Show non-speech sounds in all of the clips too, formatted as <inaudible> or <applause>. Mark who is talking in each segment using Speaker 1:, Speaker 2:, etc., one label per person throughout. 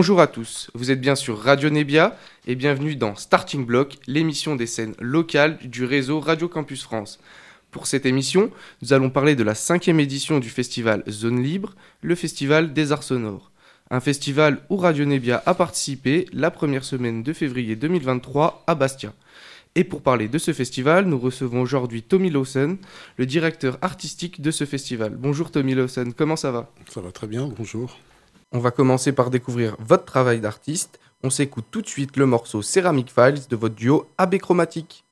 Speaker 1: Bonjour à tous, vous êtes bien sur Radio Nebia et bienvenue dans Starting Block, l'émission des scènes locales du réseau Radio Campus France. Pour cette émission, nous allons parler de la cinquième édition du festival Zone Libre, le festival des arts sonores. Un festival où Radio Nebia a participé la première semaine de février 2023 à Bastia. Et pour parler de ce festival, nous recevons aujourd'hui Tommy Lawson, le directeur artistique de ce festival. Bonjour Tommy Lawson, comment ça va?
Speaker 2: Ça va très bien, bonjour.
Speaker 1: On va commencer par découvrir votre travail d'artiste. On s'écoute tout de suite le morceau Ceramic Files de votre duo AB Chromatique.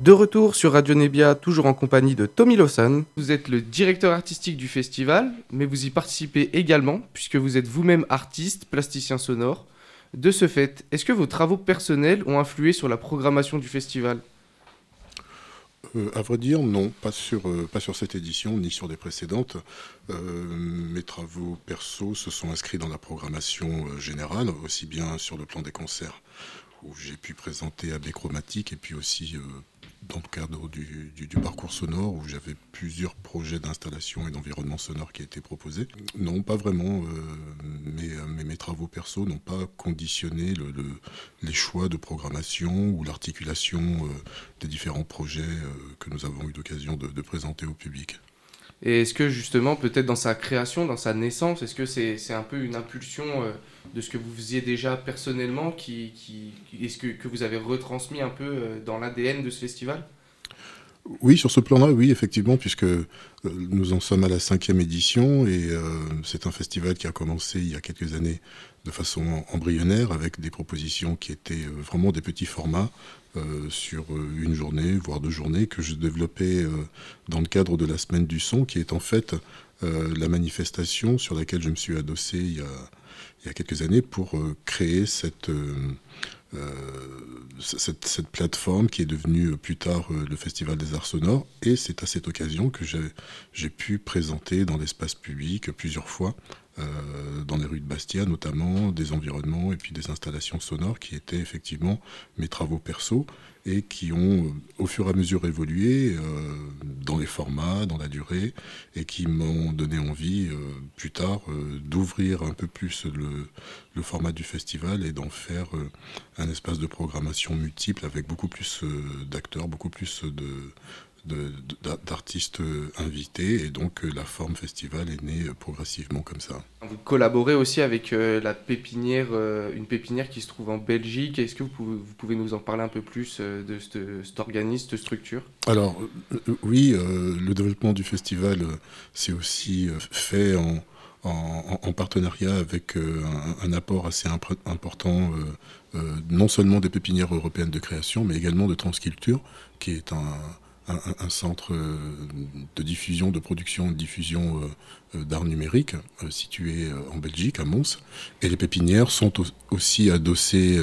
Speaker 1: De retour sur Radio Nebia, toujours en compagnie de Tommy Lawson. Vous êtes le directeur artistique du festival, mais vous y participez également, puisque vous êtes vous-même artiste, plasticien sonore. De ce fait, est-ce que vos travaux personnels ont influé sur la programmation du festival?
Speaker 2: Euh, à vrai dire, non, pas sur, euh, pas sur cette édition ni sur des précédentes. Euh, mes travaux perso se sont inscrits dans la programmation générale, aussi bien sur le plan des concerts où j'ai pu présenter AB Chromatique et puis aussi dans le cadre du, parcours sonore où j'avais plusieurs projets d'installation et d'environnement sonore qui étaient proposés. Non, pas vraiment. Euh, mais, mes travaux perso n'ont pas conditionné les choix de programmation ou l'articulation euh, des différents projets euh, que nous avons eu l'occasion de, présenter au public.
Speaker 1: Et est-ce que justement, peut-être dans sa création, dans sa naissance, est-ce que c'est un peu une impulsion de ce que vous faisiez déjà personnellement qui, qui est-ce que, que, vous avez retransmis un peu euh, dans l'ADN de ce festival?
Speaker 2: Oui, sur ce plan-là, oui, effectivement, puisque euh, nous en sommes à la cinquième édition et euh, c'est un festival qui a commencé il y a quelques années de façon embryonnaire avec des propositions qui étaient vraiment des petits formats sur une journée, voire deux journées, que je développais dans le cadre de la semaine du son, qui est en fait la manifestation sur laquelle je me suis adossé il y a il y a quelques années pour euh, créer cette, euh, euh, cette, cette, plateforme qui est devenue plus tard le Festival des Arts Sonores. Et c'est à cette occasion que j'ai pu présenter dans l'espace public plusieurs fois, dans les rues de Bastia notamment, des environnements et puis des installations sonores qui étaient effectivement mes travaux perso et qui ont euh, au fur et à mesure évolué euh, dans les formats, dans la durée, et qui m'ont donné envie euh, plus tard d'ouvrir un peu plus le, format du festival et d'en faire un espace de programmation multiple avec beaucoup plus d'acteurs, beaucoup plus de, d'artistes invités et donc euh, la forme festival est née euh, progressivement comme ça.
Speaker 1: Vous collaborez aussi avec euh, la pépinière, une pépinière qui se trouve en Belgique. Est-ce que vous pouvez, vous pouvez, nous en parler un peu plus de cet organisme, cette structure?
Speaker 2: Alors oui, le développement du festival c'est aussi fait en, en, partenariat avec un, apport assez important, non seulement des pépinières européennes de création, mais également de Transculture, qui est un, un, centre euh, de diffusion, de production, de diffusion euh, euh, d'art numérique situé en Belgique, à Mons. Et les pépinières sont aussi adossées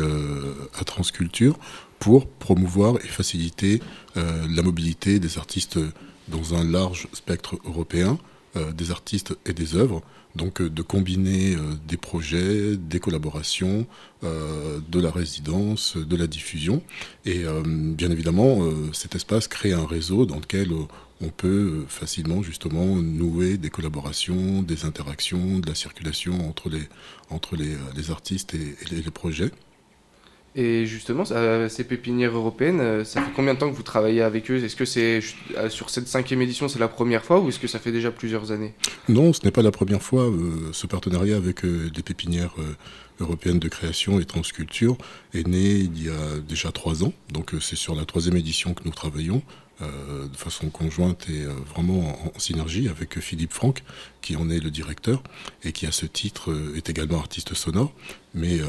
Speaker 2: à Transculture pour promouvoir et faciliter la mobilité des artistes dans un large spectre européen, des artistes et des œuvres donc euh, de combiner euh, des projets, des collaborations, euh, de la résidence, de la diffusion. Et bien évidemment, cet espace crée un réseau dans lequel on peut facilement justement nouer des collaborations, des interactions, de la circulation entre les, entre les, artistes et, les projets.
Speaker 1: Et justement, ces pépinières européennes, euh, ça fait combien de temps que vous travaillez avec eux? Est-ce que c'est euh, sur cette cinquième édition, c'est la première fois ou est-ce que ça fait déjà plusieurs années?
Speaker 2: Non, ce n'est pas la première fois. Euh, ce partenariat avec les pépinières européennes de création et transculture est né il y a déjà trois ans. Donc c'est sur la troisième édition que nous travaillons. Euh, de façon conjointe et euh, vraiment en, synergie avec Philippe Franck, qui en est le directeur et qui à ce titre euh, est également artiste sonore, mais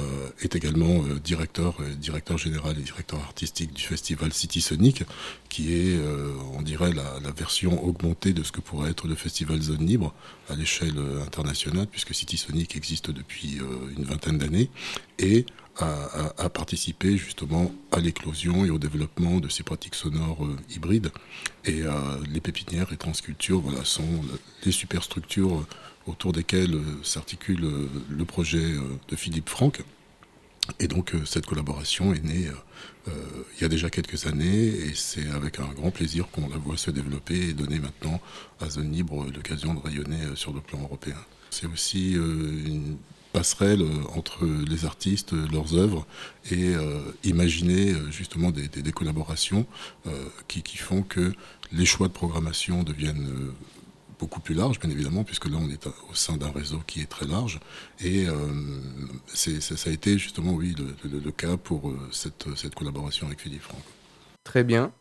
Speaker 2: est également directeur, directeur général et directeur artistique du festival City Sonic, qui est, on dirait, la, la, version augmentée de ce que pourrait être le festival Zone Libre à l'échelle internationale, puisque City Sonic existe depuis une vingtaine d'années. Et à, participer justement à l'éclosion et au développement de ces pratiques sonores euh, hybrides. Et euh, les pépinières et transcultures sont les superstructures autour desquelles euh, s'articule le projet de Philippe Franck. Et donc cette collaboration est née il y a déjà quelques années et c'est avec un grand plaisir qu'on la voit se développer et donner maintenant à Zone Libre l'occasion de rayonner sur le plan européen. C'est aussi une passerelle euh, entre les artistes, leurs œuvres, et euh, imaginer euh, justement des, collaborations qui, font que les choix de programmation deviennent beaucoup plus larges, bien évidemment, puisque là on est au sein d'un réseau qui est très large. Et ça a été justement, oui, le, cas pour cette collaboration avec Philippe Franck.
Speaker 1: Très bien.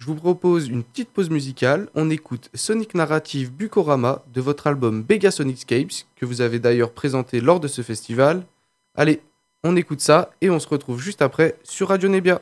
Speaker 1: Je vous propose une petite pause musicale. On écoute Sonic Narrative Bukorama de votre album Bega Scapes, que vous avez d'ailleurs présenté lors de ce festival. Allez, on écoute ça et on se retrouve juste après sur Radio Nebia.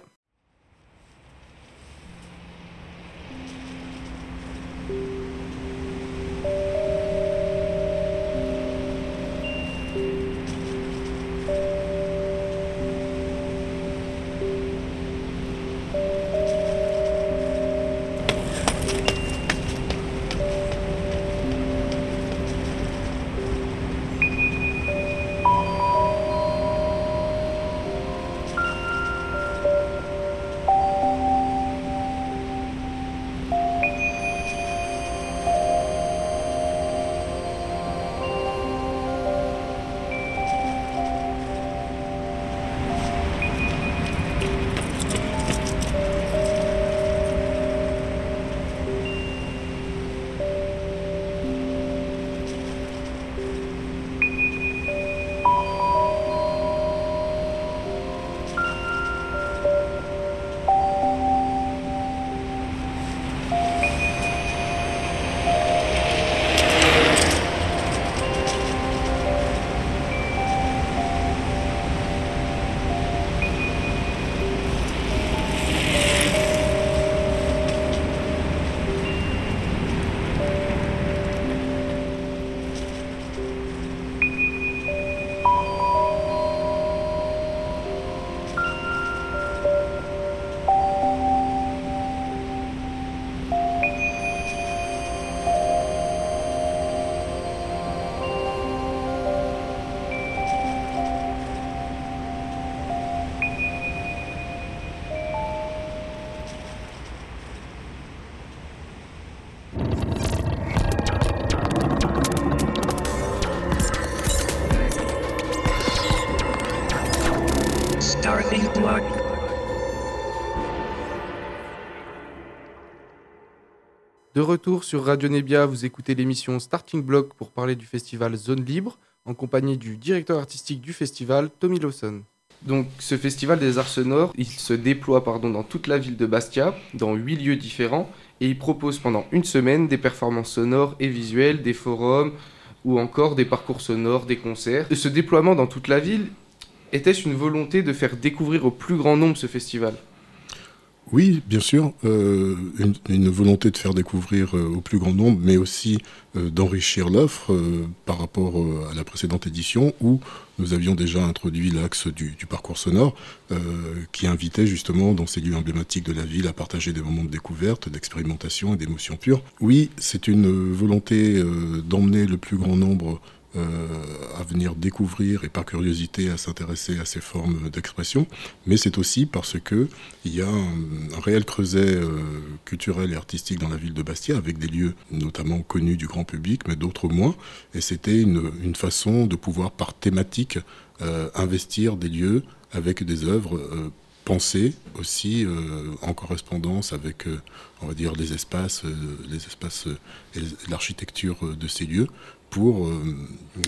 Speaker 1: Retour sur Radio Nebia, vous écoutez l'émission Starting Block pour parler du festival Zone Libre, en compagnie du directeur artistique du festival, Tommy Lawson. Donc ce festival des arts sonores, il se déploie pardon, dans toute la ville de Bastia, dans huit lieux différents, et il propose pendant une semaine des performances sonores et visuelles, des forums, ou encore des parcours sonores, des concerts. Ce déploiement dans toute la ville, était-ce une volonté de faire découvrir au plus grand nombre ce festival
Speaker 2: oui, bien sûr, euh, une, volonté de faire découvrir euh, au plus grand nombre, mais aussi euh, d'enrichir l'offre par rapport à la précédente édition où nous avions déjà introduit l'axe du, parcours sonore qui invitait justement dans ces lieux emblématiques de la ville à partager des moments de découverte, d'expérimentation et d'émotion pure. Oui, c'est une volonté d'emmener le plus grand nombre à venir découvrir et par curiosité à s'intéresser à ces formes d'expression, mais c'est aussi parce que il y a un, réel creuset euh, culturel et artistique dans la ville de Bastia, avec des lieux notamment connus du grand public, mais d'autres moins, et c'était une, une, façon de pouvoir par thématique euh, investir des lieux avec des œuvres pensées aussi en correspondance avec, on va dire, les espaces, les espaces et l'architecture de ces lieux, pour euh,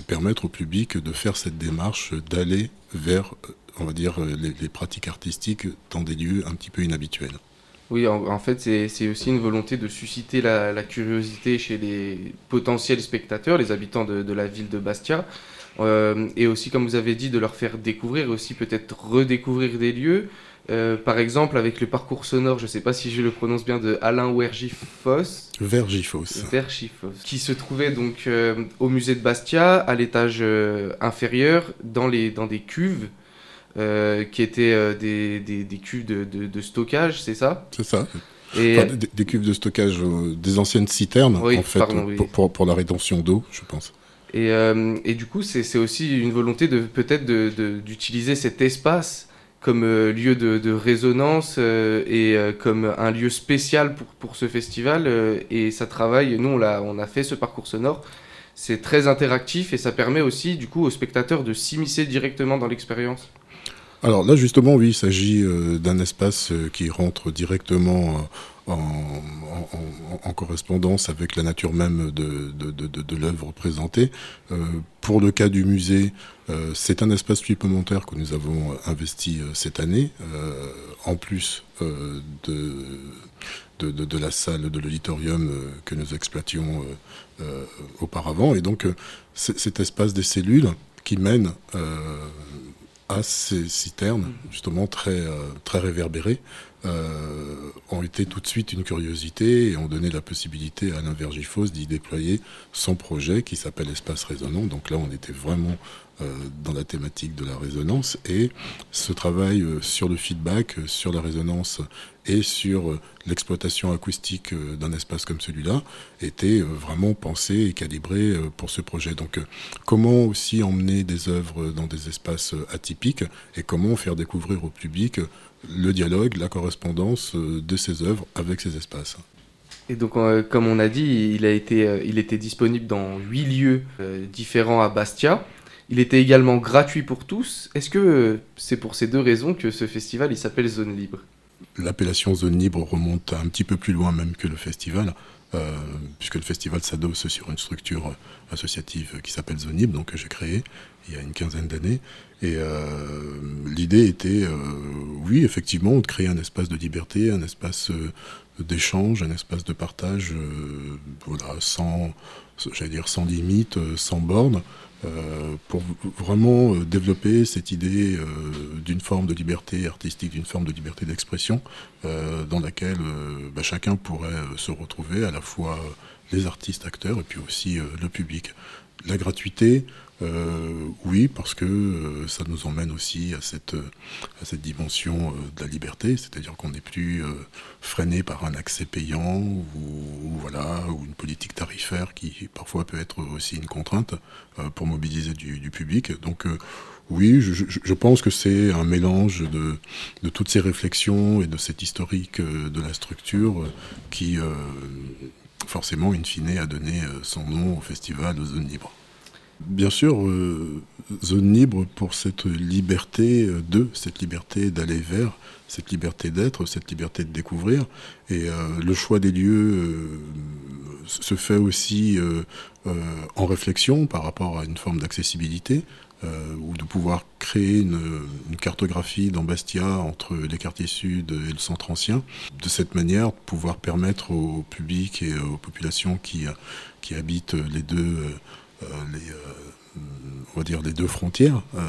Speaker 2: permettre au public de faire cette démarche, d'aller vers, on va dire, les, pratiques artistiques dans des lieux un petit peu inhabituels.
Speaker 1: Oui, en, fait, c'est aussi une volonté de susciter la, curiosité chez les potentiels spectateurs, les habitants de, la ville de Bastia, euh, et aussi, comme vous avez dit, de leur faire découvrir, aussi peut-être redécouvrir des lieux, euh, par exemple, avec le parcours sonore, je ne sais pas si je le prononce bien, de Alain Vergifos.
Speaker 2: Vergifos.
Speaker 1: Vergifos. Qui se trouvait donc euh, au musée de Bastia, à l'étage euh, inférieur, dans, les, dans des cuves, qui étaient des, des, des, cuves de, de, stockage, c'est ça?
Speaker 2: C'est ça. Et... des, cuves de stockage, des anciennes citernes, en fait, pour, pour, la rétention d'eau, je pense.
Speaker 1: Et, et, du coup, c'est aussi une volonté de peut-être d'utiliser cet espace comme euh, lieu de, résonance euh, et euh, comme un lieu spécial pour, pour ce festival. et ça travaille, nous on on a fait ce parcours sonore. C'est très interactif et ça permet aussi du coup aux spectateurs de s'immiscer directement dans l'expérience.
Speaker 2: Alors là justement oui, il s'agit d'un espace qui rentre directement en, correspondance avec la nature même de, l'œuvre présentée. Euh, pour le cas du musée, euh, c'est un espace supplémentaire que nous avons investi euh, cette année, en plus de, de, la salle de l'auditorium que nous exploitions auparavant. Et donc cet espace des cellules qui mène à ces citernes, justement très, très réverbérées, euh, ont été tout de suite une curiosité et ont donné la possibilité à Alain Vergifos d'y déployer son projet qui s'appelle Espace Résonant. Donc là, on était vraiment euh, dans la thématique de la résonance et ce travail euh, sur le feedback, sur la résonance et sur l'exploitation acoustique d'un espace comme celui-là était vraiment pensé et calibré pour ce projet. Donc comment aussi emmener des œuvres dans des espaces atypiques et comment faire découvrir au public le dialogue, la correspondance euh, de ces œuvres avec ces espaces.
Speaker 1: Et donc, euh, comme on a dit, il, a été, euh, il était disponible dans huit lieux différents à Bastia. Il était également gratuit pour tous. Est-ce que c'est pour ces deux raisons que ce festival il s'appelle Zone Libre?
Speaker 2: L'appellation Zone Libre remonte un petit peu plus loin même que le festival. Euh, puisque le festival s'adosse sur une structure associative qui s'appelle Zonib, donc que j'ai créée il y a une quinzaine d'années. Et euh, l'idée était, euh, oui, effectivement, de créer un espace de liberté, un espace d'échange, un espace de partage, voilà, sans, j'allais dire, sans limite, sans borne, euh, pour vraiment euh, développer cette idée euh, d'une forme de liberté artistique, d'une forme de liberté d'expression, dans laquelle bah, chacun pourrait se retrouver, à la fois les artistes, acteurs, et puis aussi le public. La gratuité, euh, oui, parce que euh, ça nous emmène aussi à cette, cette dimension euh, de la liberté, c'est-à-dire qu'on n'est plus freiné par un accès payant ou, voilà, ou une politique tarifaire qui parfois peut être aussi une contrainte pour mobiliser du, public. Donc oui, je, pense que c'est un mélange de, toutes ces réflexions et de cet historique de la structure qui, forcément, in fine, a donné son nom au festival de Zone Libre. Bien sûr, zone libre pour cette liberté de, cette liberté d'aller vers, cette liberté d'être, cette liberté de découvrir. Et le choix des lieux se fait aussi en réflexion par rapport à une forme d'accessibilité. Euh, ou de pouvoir créer une, cartographie dans Bastia entre les quartiers sud et le centre ancien. De cette manière, pouvoir permettre au public et aux populations qui, qui habitent les deux, euh, les, on va dire, les deux frontières euh,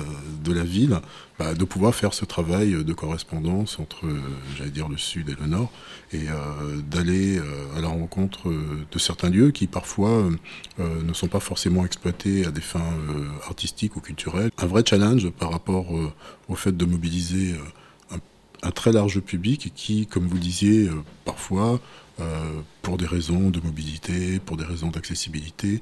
Speaker 2: de la ville, bah, de pouvoir faire ce travail de correspondance entre, euh, j'allais dire, le sud et le nord, et euh, d'aller à la rencontre de certains lieux qui parfois ne sont pas forcément exploités à des fins artistiques ou culturelles. Un vrai challenge par rapport au fait de mobiliser un, très large public qui, comme vous disiez, parfois pour des raisons de mobilité, pour des raisons d'accessibilité,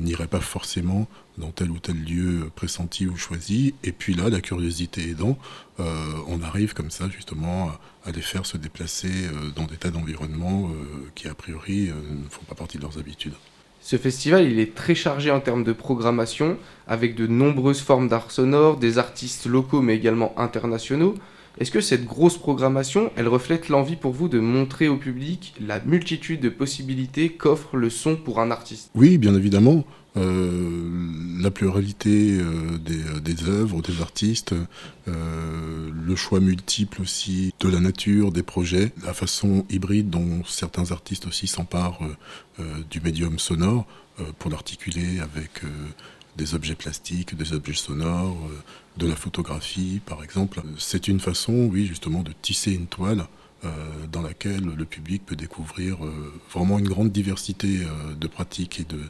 Speaker 2: n'irait pas forcément dans tel ou tel lieu pressenti ou choisi. Et puis là, la curiosité aidant, euh, on arrive comme ça justement à, les faire se déplacer euh, dans des tas d'environnements euh, qui a priori ne font pas partie de leurs habitudes.
Speaker 1: Ce festival, il est très chargé en termes de programmation, avec de nombreuses formes d'art sonore, des artistes locaux mais également internationaux. Est-ce que cette grosse programmation, elle reflète l'envie pour vous de montrer au public la multitude de possibilités qu'offre le son pour un artiste?
Speaker 2: Oui, bien évidemment. Euh, la pluralité euh, des, des, œuvres, des artistes, euh, le choix multiple aussi de la nature, des projets, la façon hybride dont certains artistes aussi s'emparent du médium sonore pour l'articuler avec des objets plastiques, des objets sonores, de la photographie par exemple. C'est une façon, oui, justement, de tisser une toile euh, dans laquelle le public peut découvrir euh, vraiment une grande diversité euh, de pratiques et de,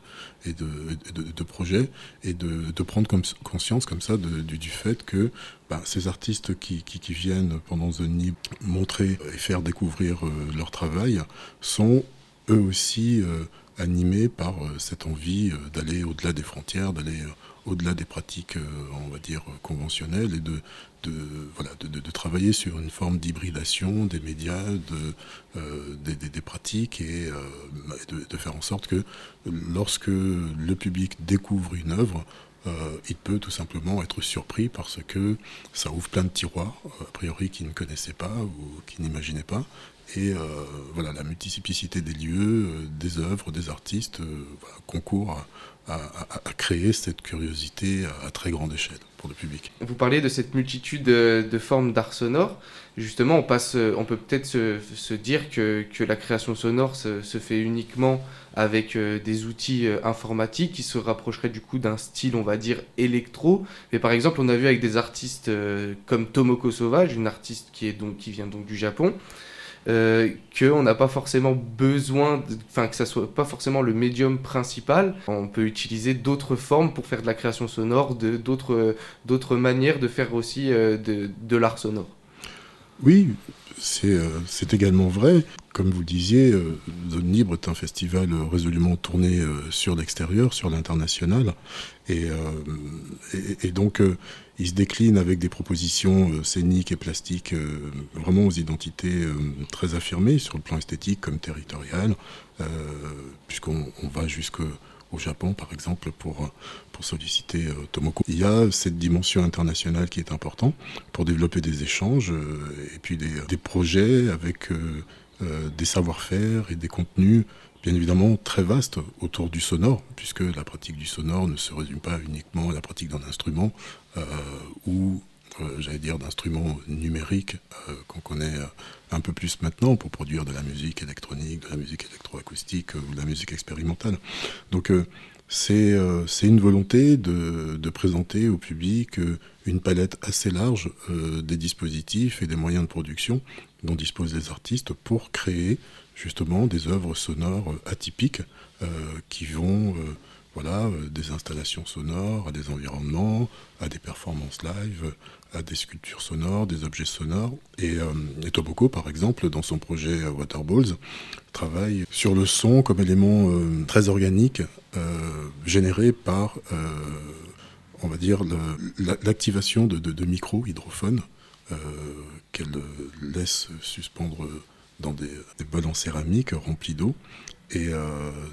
Speaker 2: et de, projets, et de, prendre comme, conscience comme ça du, fait que bah, ces artistes qui, viennent pendant Zone montrer et faire découvrir leur travail sont eux aussi animés par cette envie d'aller au-delà des frontières, d'aller au-delà des pratiques, on va dire, conventionnelles et de, travailler sur une forme d'hybridation des médias, de, euh, des, pratiques et euh, de, faire en sorte que lorsque le public découvre une œuvre, euh, il peut tout simplement être surpris parce que ça ouvre plein de tiroirs, a priori qu'il ne connaissait pas ou qu'il n'imaginait pas. Et voilà, la multiplicité des lieux, des œuvres, des artistes concourt à, créer cette curiosité à, très grande échelle pour le public.
Speaker 1: Vous parlez de cette multitude de, formes d'art sonore. Justement, on, passe, on peut peut-être se, dire que, que, la création sonore se, fait uniquement avec euh, des outils euh, informatiques qui se rapprocheraient du coup d'un style, on va dire, électro. Mais par exemple, on a vu avec des artistes euh, comme Tomoko Sauvage, une artiste qui, est donc, qui vient donc du Japon, euh, qu'on n'a pas forcément besoin, enfin que ça soit pas forcément le médium principal. On peut utiliser d'autres formes pour faire de la création sonore, d'autres d'autres manières de faire aussi euh, de, de l'art sonore.
Speaker 2: Oui, euh, c'est également vrai. Comme vous le disiez, euh, Zone Libre est un festival résolument tourné sur l'extérieur, sur l'international. Et, et, donc, il se décline avec des propositions euh, scéniques et plastiques euh, vraiment aux identités euh, très affirmées sur le plan esthétique comme territorial, puisqu'on va jusqu'au Japon, par exemple, pour, pour solliciter Tomoko. Il y a cette dimension internationale qui est importante pour développer des échanges et puis des, des projets avec des savoir-faire et des contenus bien évidemment très vaste autour du sonore, puisque la pratique du sonore ne se résume pas uniquement à la pratique d'un instrument euh, ou, euh, j'allais dire, d'instruments numériques euh, qu'on connaît un peu plus maintenant pour produire de la musique électronique, de la musique électroacoustique ou de la musique expérimentale. Donc c'est une volonté de, présenter au public une palette assez large des dispositifs et des moyens de production dont disposent les artistes pour créer justement des œuvres sonores atypiques euh, qui vont euh, voilà, euh, des installations sonores, à des environnements, à des performances live, à des sculptures sonores, des objets sonores. Et, et Toboko, par exemple, dans son projet Waterballs, travaille sur le son comme élément très organique généré par, on va dire, l'activation de, de, de micro-hydrophones qu'elle laisse suspendre dans des, bols en céramique remplis d'eau Et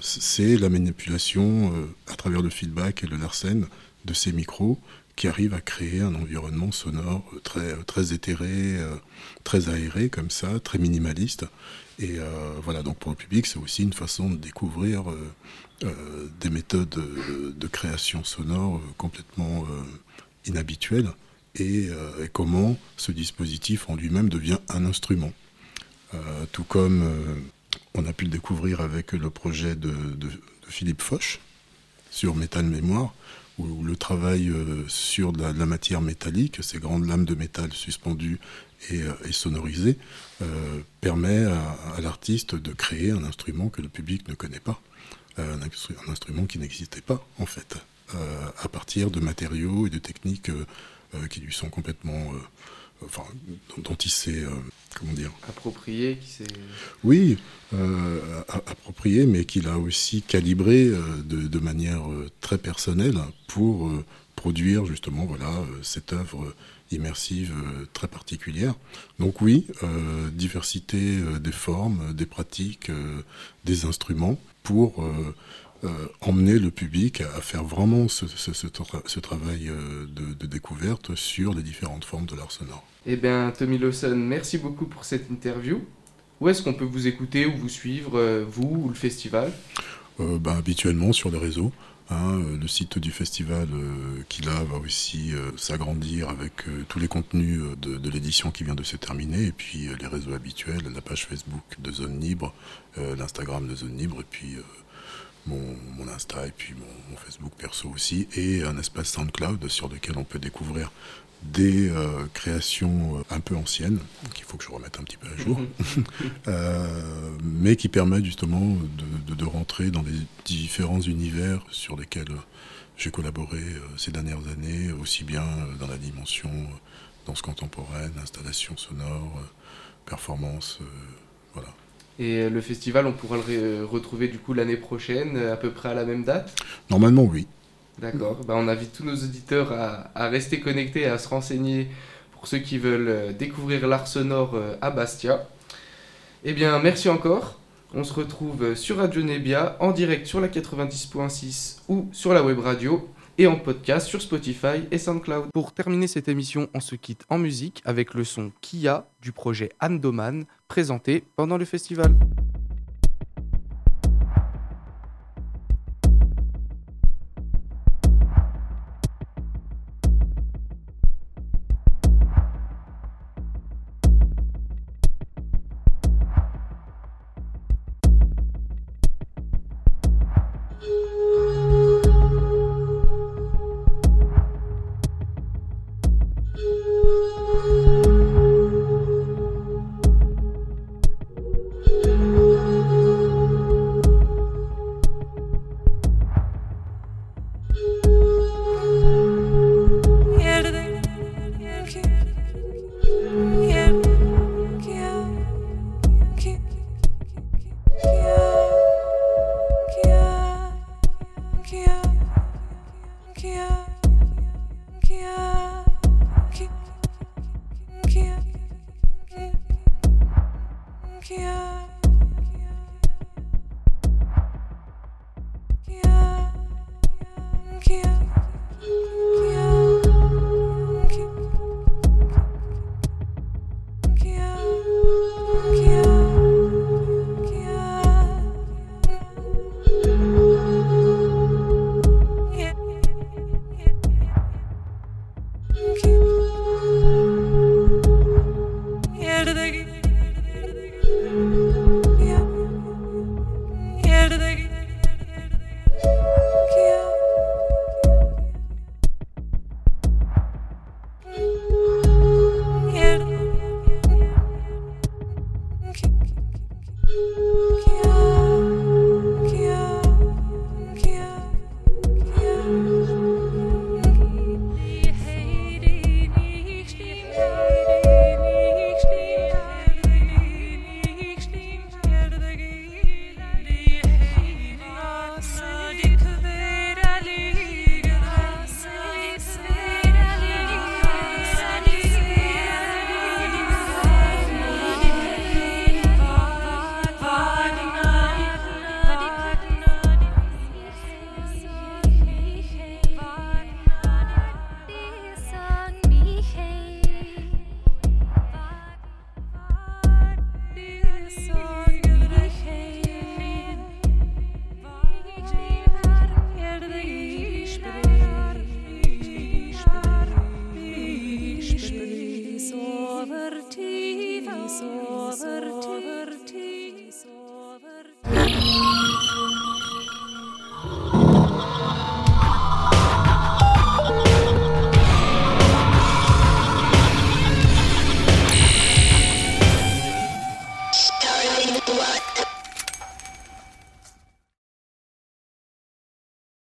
Speaker 2: c'est la manipulation à travers le feedback et le larsen de ces micros qui arrive à créer un environnement sonore très, très éthéré, très aéré comme ça, très minimaliste. Et voilà, donc pour le public, c'est aussi une façon de découvrir des méthodes de, création sonore complètement inhabituelles et, comment ce dispositif en lui-même devient un instrument. tout comme on a pu le découvrir avec le projet de, Philippe Foch sur Métal Mémoire, où le travail euh, sur de la, matière métallique, ces grandes lames de métal suspendues et, euh, sonorisées, euh, permet à, l'artiste de créer un instrument que le public ne connaît pas, un, instrument qui n'existait pas en fait, à partir de matériaux et de techniques qui lui sont complètement enfin, dont il s'est, euh, comment dire
Speaker 1: Approprié, qui
Speaker 2: Oui, euh, approprié, mais qu'il a aussi calibré euh, de, manière très personnelle pour produire justement voilà, cette œuvre immersive très particulière. Donc oui, diversité des formes, des pratiques, des instruments pour euh, emmener le public à faire vraiment ce, travail euh, de, découverte sur les différentes formes de l'art sonore.
Speaker 1: Eh bien, Tommy Lawson, merci beaucoup pour cette interview. Où est-ce qu'on peut vous écouter ou vous suivre, euh, vous ou le festival?
Speaker 2: Ben, Habituellement sur les réseaux. Hein, le site du festival qui là va aussi s'agrandir avec tous les contenus de, de l'édition qui vient de se terminer et puis les réseaux habituels, la page Facebook de Zone Libre, l'Instagram de Zone Libre et puis mon, Insta et puis mon, Facebook perso aussi, et un espace SoundCloud sur lequel on peut découvrir des euh, créations euh, un peu anciennes, qu'il faut que je remette un petit peu à jour, <laughs> euh, mais qui permettent justement de, rentrer dans les différents univers sur lesquels j'ai collaboré ces dernières années, aussi bien dans la dimension danse contemporaine, installation sonore, performance, voilà.
Speaker 1: Et le festival, on pourra le retrouver du coup l'année prochaine, à peu près à la même date?
Speaker 2: Normalement, oui.
Speaker 1: D'accord. Bah, on invite tous nos auditeurs à, rester connectés, à se renseigner pour ceux qui veulent euh, découvrir l'art sonore euh, à Bastia. Eh bien, merci encore. On se retrouve sur Radio Nebia en direct sur la 90.6 ou sur la web radio et en podcast sur Spotify et SoundCloud. Pour terminer cette émission, on se quitte en musique avec le son Kia du projet Andoman présenté pendant le festival.